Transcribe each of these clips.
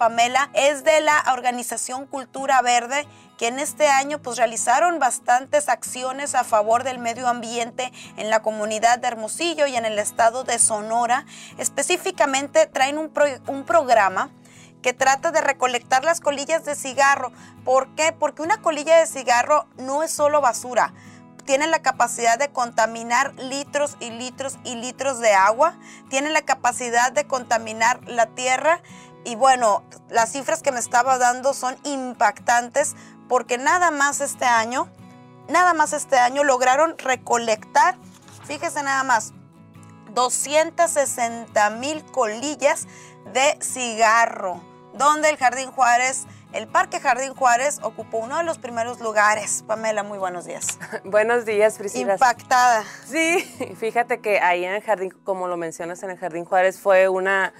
Pamela, es de la organización Cultura Verde, que en este año pues realizaron bastantes acciones a favor del medio ambiente en la comunidad de Hermosillo y en el estado de Sonora. Específicamente traen un, programa que trata de recolectar las colillas de cigarro. ¿Por qué? Porque una colilla de cigarro no es solo basura tiene la capacidad de contaminar litros y litros y litros de agua, tiene la capacidad de contaminar la tierra y bueno, las cifras que me estaba dando son impactantes porque nada más este año, nada más este año lograron recolectar, fíjese nada más, 260 mil colillas de cigarro, donde el Jardín Juárez el Parque Jardín Juárez ocupó uno de los primeros lugares. Pamela, muy buenos días. buenos días, Priscila. Impactada. Sí, fíjate que ahí en el Jardín, como lo mencionas, en el Jardín Juárez fue una,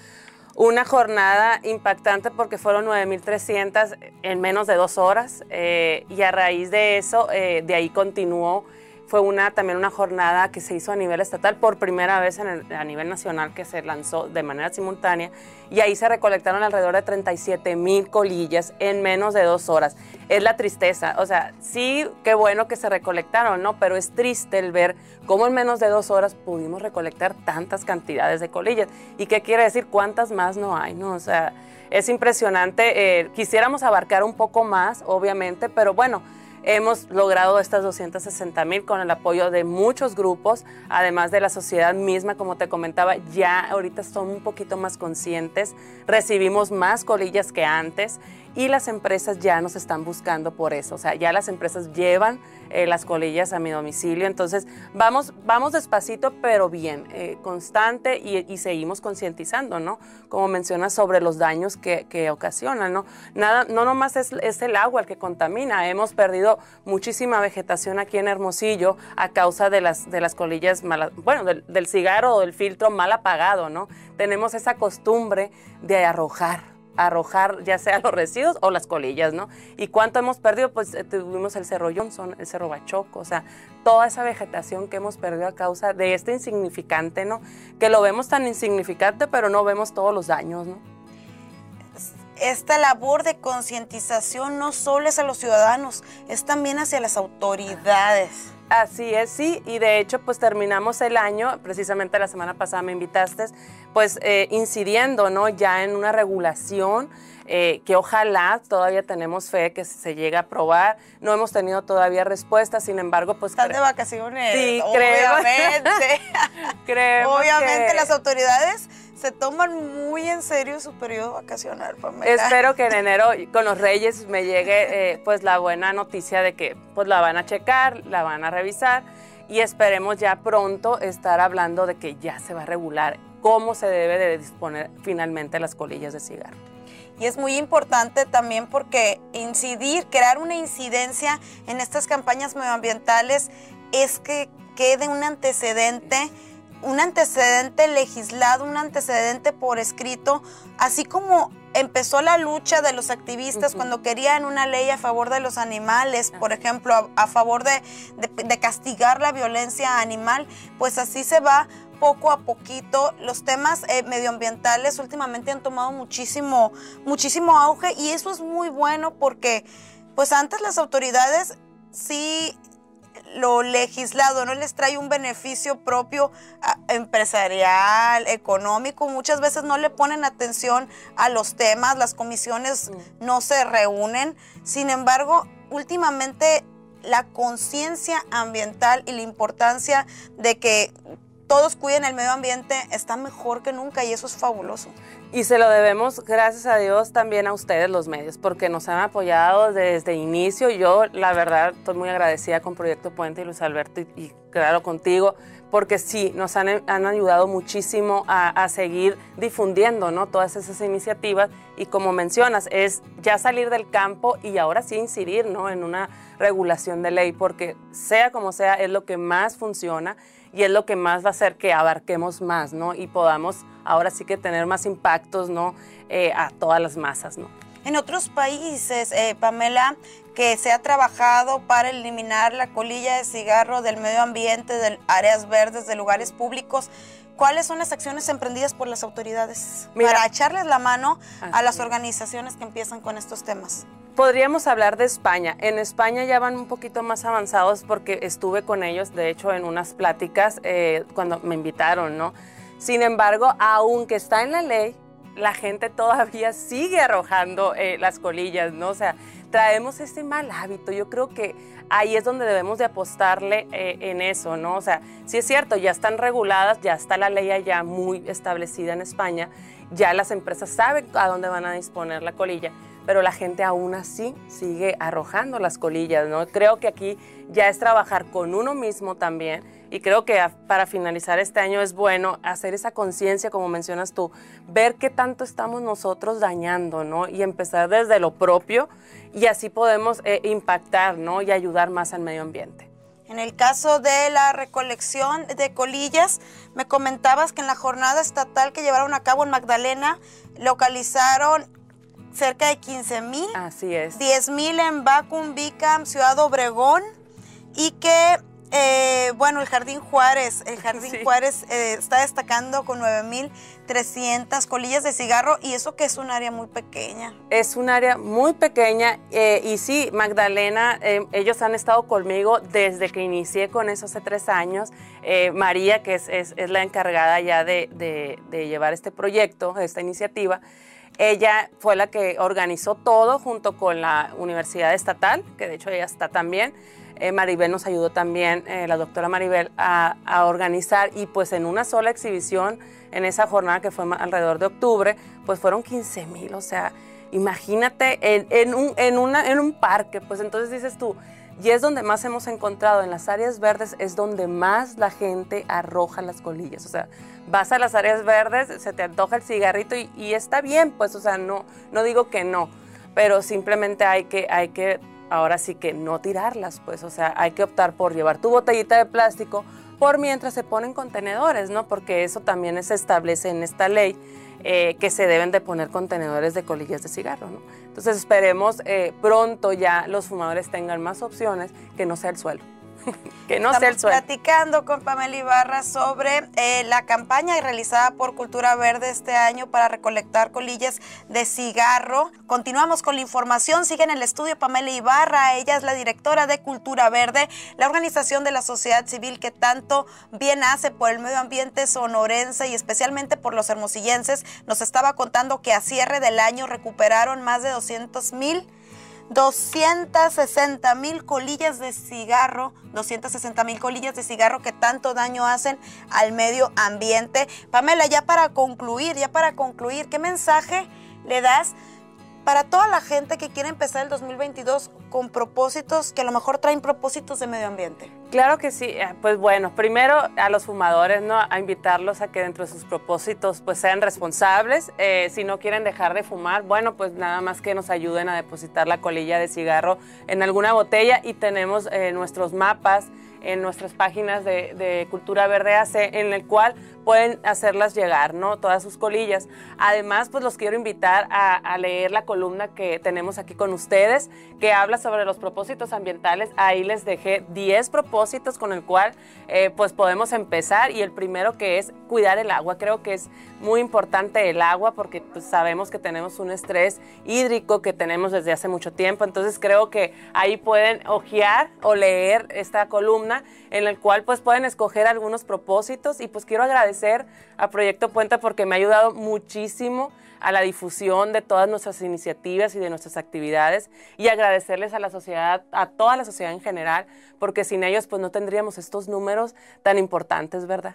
una jornada impactante porque fueron 9.300 en menos de dos horas eh, y a raíz de eso, eh, de ahí continuó fue una, también una jornada que se hizo a nivel estatal por primera vez a nivel nacional que se lanzó de manera simultánea y ahí se recolectaron alrededor de 37 mil colillas en menos de dos horas. Es la tristeza, o sea, sí, qué bueno que se recolectaron, ¿no? Pero es triste el ver cómo en menos de dos horas pudimos recolectar tantas cantidades de colillas. ¿Y qué quiere decir? ¿Cuántas más no hay, no? O sea, es impresionante. Eh, quisiéramos abarcar un poco más, obviamente, pero bueno, Hemos logrado estas 260 mil con el apoyo de muchos grupos, además de la sociedad misma, como te comentaba, ya ahorita son un poquito más conscientes, recibimos más colillas que antes y las empresas ya nos están buscando por eso, o sea, ya las empresas llevan eh, las colillas a mi domicilio. Entonces, vamos, vamos despacito, pero bien, eh, constante y, seguimos concientizando, ¿no? Como mencionas sobre los daños que, que ocasionan, ¿no? Nada, no nomás es, es, el agua el que contamina. Hemos perdido muchísima vegetación aquí en Hermosillo a causa de las, de las colillas mal, bueno, del, del cigarro o del filtro mal apagado, ¿no? Tenemos esa costumbre de arrojar arrojar ya sea los residuos o las colillas, ¿no? ¿Y cuánto hemos perdido? Pues eh, tuvimos el Cerro Johnson, el Cerro Bachoco, o sea, toda esa vegetación que hemos perdido a causa de este insignificante, ¿no? Que lo vemos tan insignificante, pero no vemos todos los daños, ¿no? Esta labor de concientización no solo es a los ciudadanos, es también hacia las autoridades. Así es, sí, y de hecho pues terminamos el año, precisamente la semana pasada me invitaste, pues eh, incidiendo, ¿no? Ya en una regulación eh, que ojalá todavía tenemos fe que se llegue a aprobar. No hemos tenido todavía respuesta, sin embargo, pues... Están de vacaciones. Sí, obviamente. obviamente las autoridades se toman muy en serio su periodo vacacional, Pamela. Espero que en enero con los Reyes me llegue eh, pues la buena noticia de que pues la van a checar, la van a revisar y esperemos ya pronto estar hablando de que ya se va a regular cómo se debe de disponer finalmente las colillas de cigarro. Y es muy importante también porque incidir, crear una incidencia en estas campañas medioambientales es que quede un antecedente un antecedente legislado, un antecedente por escrito, así como empezó la lucha de los activistas cuando querían una ley a favor de los animales, por ejemplo, a, favor de, castigar la violencia animal, pues así se va poco a poquito. Los temas eh, medioambientales últimamente han tomado muchísimo, muchísimo auge y eso es muy bueno porque pues antes las autoridades sí lo legislado no les trae un beneficio propio ah, empresarial, económico, muchas veces no le ponen atención a los temas, las comisiones no se reúnen. Sin embargo, últimamente la conciencia ambiental y la importancia de que todos cuiden el medio ambiente está mejor que nunca y eso es fabuloso. Y se lo debemos, gracias a Dios, también a ustedes los medios, porque nos han apoyado desde inicio. Yo, la verdad, estoy muy agradecida con Proyecto Puente y Luis Alberto y, claro contigo, porque sí, nos han, ayudado muchísimo a, seguir difundiendo ¿no? todas esas iniciativas. Y como mencionas, es ya salir del campo y ahora sí incidir ¿no? en una regulación de ley, porque sea como sea, es lo que más funciona y es lo que más va a hacer que abarquemos más, ¿no? Y podamos ahora sí que tener más impactos, ¿no? Eh, a todas las masas, ¿no? En otros países, eh, Pamela, que se ha trabajado para eliminar la colilla de cigarro del medio ambiente, de áreas verdes, de lugares públicos, ¿cuáles son las acciones emprendidas por las autoridades para echarles la mano a las organizaciones que empiezan con estos temas? Podríamos hablar de España. En España ya van un poquito más avanzados porque estuve con ellos, de hecho, en unas pláticas eh, cuando me invitaron, ¿no? Sin embargo, aunque está en la ley, la gente todavía sigue arrojando eh, las colillas, ¿no? O sea, traemos este mal hábito. Yo creo que ahí es donde debemos de apostarle eh, en eso, ¿no? O sea, sí es cierto, ya están reguladas, ya está la ley allá muy establecida en España, ya las empresas saben a dónde van a disponer la colilla, pero la gente aún así sigue arrojando las colillas, ¿no? Creo que aquí ya es trabajar con uno mismo también y creo que para finalizar este año es bueno hacer esa conciencia, como mencionas tú, ver qué tanto estamos nosotros dañando, ¿no? Y empezar desde lo propio y así podemos eh, impactar, ¿no? Y ayudar más al medio ambiente. En el caso de la recolección de colillas, me comentabas que en la jornada estatal que llevaron a cabo en Magdalena, localizaron cerca de 15 mil. Así es. 10 mil en Bacum, Bicam, Ciudad Obregón. Y que, eh, bueno, el Jardín Juárez, el Jardín Juárez eh, está destacando con 9.300 colillas de cigarro y eso que es un área muy pequeña. Es un área muy pequeña eh, y sí, Magdalena, ellos han estado conmigo desde que inicié con eso hace tres años. María, que es, es, la encargada ya de, de, de llevar este proyecto, esta iniciativa, ella fue la que organizó todo junto con la Universidad Estatal, que de hecho ella está también. Eh, Maribel nos ayudó también, eh, la doctora Maribel, a, organizar y pues en una sola exhibición, en esa jornada que fue alrededor de octubre, pues fueron 15 mil, o sea, imagínate en, un, en, en un parque, pues entonces dices tú, y es donde más hemos encontrado, en las áreas verdes es donde más la gente arroja las colillas. O sea, vas a las áreas verdes, se te antoja el cigarrito y, está bien, pues, o sea, no, no digo que no, pero simplemente hay que, hay que, ahora sí que no tirarlas, pues, o sea, hay que optar por llevar tu botellita de plástico por mientras se ponen contenedores, ¿no? Porque eso también se establece en esta ley eh, que se deben de poner contenedores de colillas de cigarro. ¿no? Entonces esperemos eh, pronto ya los fumadores tengan más opciones que no sea el suelo. que no sea el suelo. platicando con Pamela Ibarra sobre eh, la campaña realizada por Cultura Verde este año para recolectar colillas de cigarro. Continuamos con la información. Sigue en el estudio Pamela Ibarra. Ella es la directora de Cultura Verde, la organización de la sociedad civil que tanto bien hace por el medio ambiente sonorense y especialmente por los hermosillenses. Nos estaba contando que a cierre del año recuperaron más de 200 mil 260 mil colillas de cigarro, 260 mil colillas de cigarro que tanto daño hacen al medio ambiente. Pamela, ya para concluir, ya para concluir, ¿qué mensaje le das para toda la gente que quiere empezar el 2022 con propósitos que a lo mejor traen propósitos de medio ambiente? Claro que sí, eh, pues bueno, primero a los fumadores, ¿no? A invitarlos a que dentro de sus propósitos pues sean responsables. Eh, si no quieren dejar de fumar, bueno, pues nada más que nos ayuden a depositar la colilla de cigarro en alguna botella y tenemos eh, nuestros mapas en nuestras páginas de, Cultura Verde AC, en el cual pueden hacerlas llegar, ¿no? Todas sus colillas. Además, pues los quiero invitar a, leer la columna que tenemos aquí con ustedes, que habla sobre los propósitos ambientales. Ahí les dejé 10 propósitos con el cual eh, pues podemos empezar y el primero que es cuidar el agua. Creo que es muy importante el agua porque pues, sabemos que tenemos un estrés hídrico que tenemos desde hace mucho tiempo. Entonces creo que ahí pueden ojear o leer esta columna en el cual pues pueden escoger algunos propósitos y pues quiero agradecer a Proyecto Puente porque me ha ayudado muchísimo a la difusión de todas nuestras iniciativas y de nuestras actividades y agradecerles a la sociedad, a toda la sociedad en general, porque sin ellos pues no tendríamos estos números tan importantes, ¿verdad?